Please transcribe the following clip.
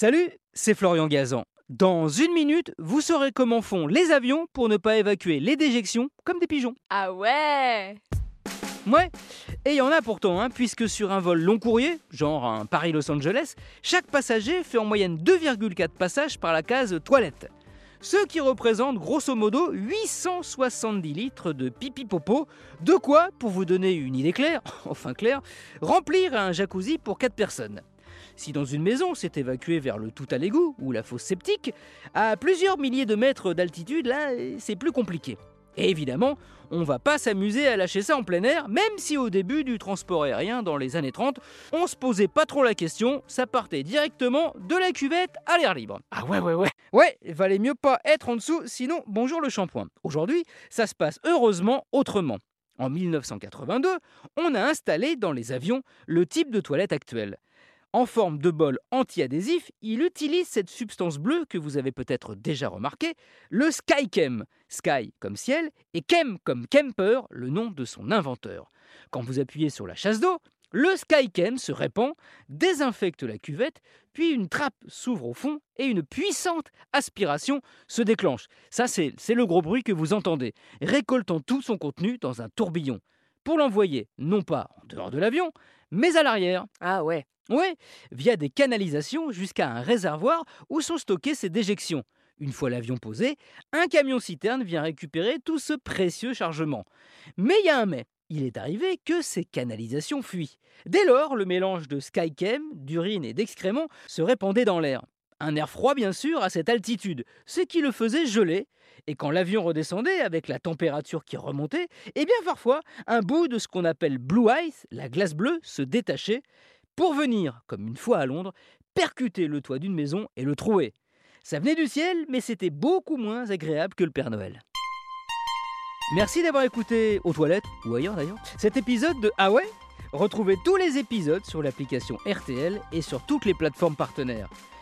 Salut, c'est Florian Gazan. Dans une minute, vous saurez comment font les avions pour ne pas évacuer les déjections comme des pigeons. Ah ouais Ouais, et il y en a pourtant, hein, puisque sur un vol long courrier, genre un Paris-Los Angeles, chaque passager fait en moyenne 2,4 passages par la case toilette. Ce qui représente grosso modo 870 litres de pipi popo, de quoi, pour vous donner une idée claire, enfin claire, remplir un jacuzzi pour 4 personnes. Si dans une maison c'est évacué vers le tout à l'égout ou la fosse septique, à plusieurs milliers de mètres d'altitude, là, c'est plus compliqué. Et évidemment, on va pas s'amuser à lâcher ça en plein air, même si au début du transport aérien dans les années 30, on se posait pas trop la question, ça partait directement de la cuvette à l'air libre. Ah ouais ouais ouais. Ouais, il valait mieux pas être en dessous, sinon bonjour le shampoing. Aujourd'hui, ça se passe heureusement autrement. En 1982, on a installé dans les avions le type de toilette actuel. En forme de bol anti-adhésif, il utilise cette substance bleue que vous avez peut-être déjà remarqué, le Skychem. Sky comme ciel et Chem comme Kemper, le nom de son inventeur. Quand vous appuyez sur la chasse d'eau, le Skychem se répand, désinfecte la cuvette, puis une trappe s'ouvre au fond et une puissante aspiration se déclenche. Ça, c'est le gros bruit que vous entendez, récoltant tout son contenu dans un tourbillon. Pour l'envoyer, non pas en dehors de l'avion, mais à l'arrière. Ah ouais Ouais, via des canalisations jusqu'à un réservoir où sont stockées ces déjections. Une fois l'avion posé, un camion-citerne vient récupérer tout ce précieux chargement. Mais il y a un mais. Il est arrivé que ces canalisations fuient. Dès lors, le mélange de skychem, d'urine et d'excréments se répandait dans l'air. Un air froid, bien sûr, à cette altitude, ce qui le faisait geler. Et quand l'avion redescendait avec la température qui remontait, eh bien parfois, un bout de ce qu'on appelle blue ice, la glace bleue, se détachait pour venir, comme une fois à Londres, percuter le toit d'une maison et le trouer. Ça venait du ciel, mais c'était beaucoup moins agréable que le Père Noël. Merci d'avoir écouté aux toilettes, ou ailleurs d'ailleurs, cet épisode de Ah ouais? Retrouvez tous les épisodes sur l'application RTL et sur toutes les plateformes partenaires.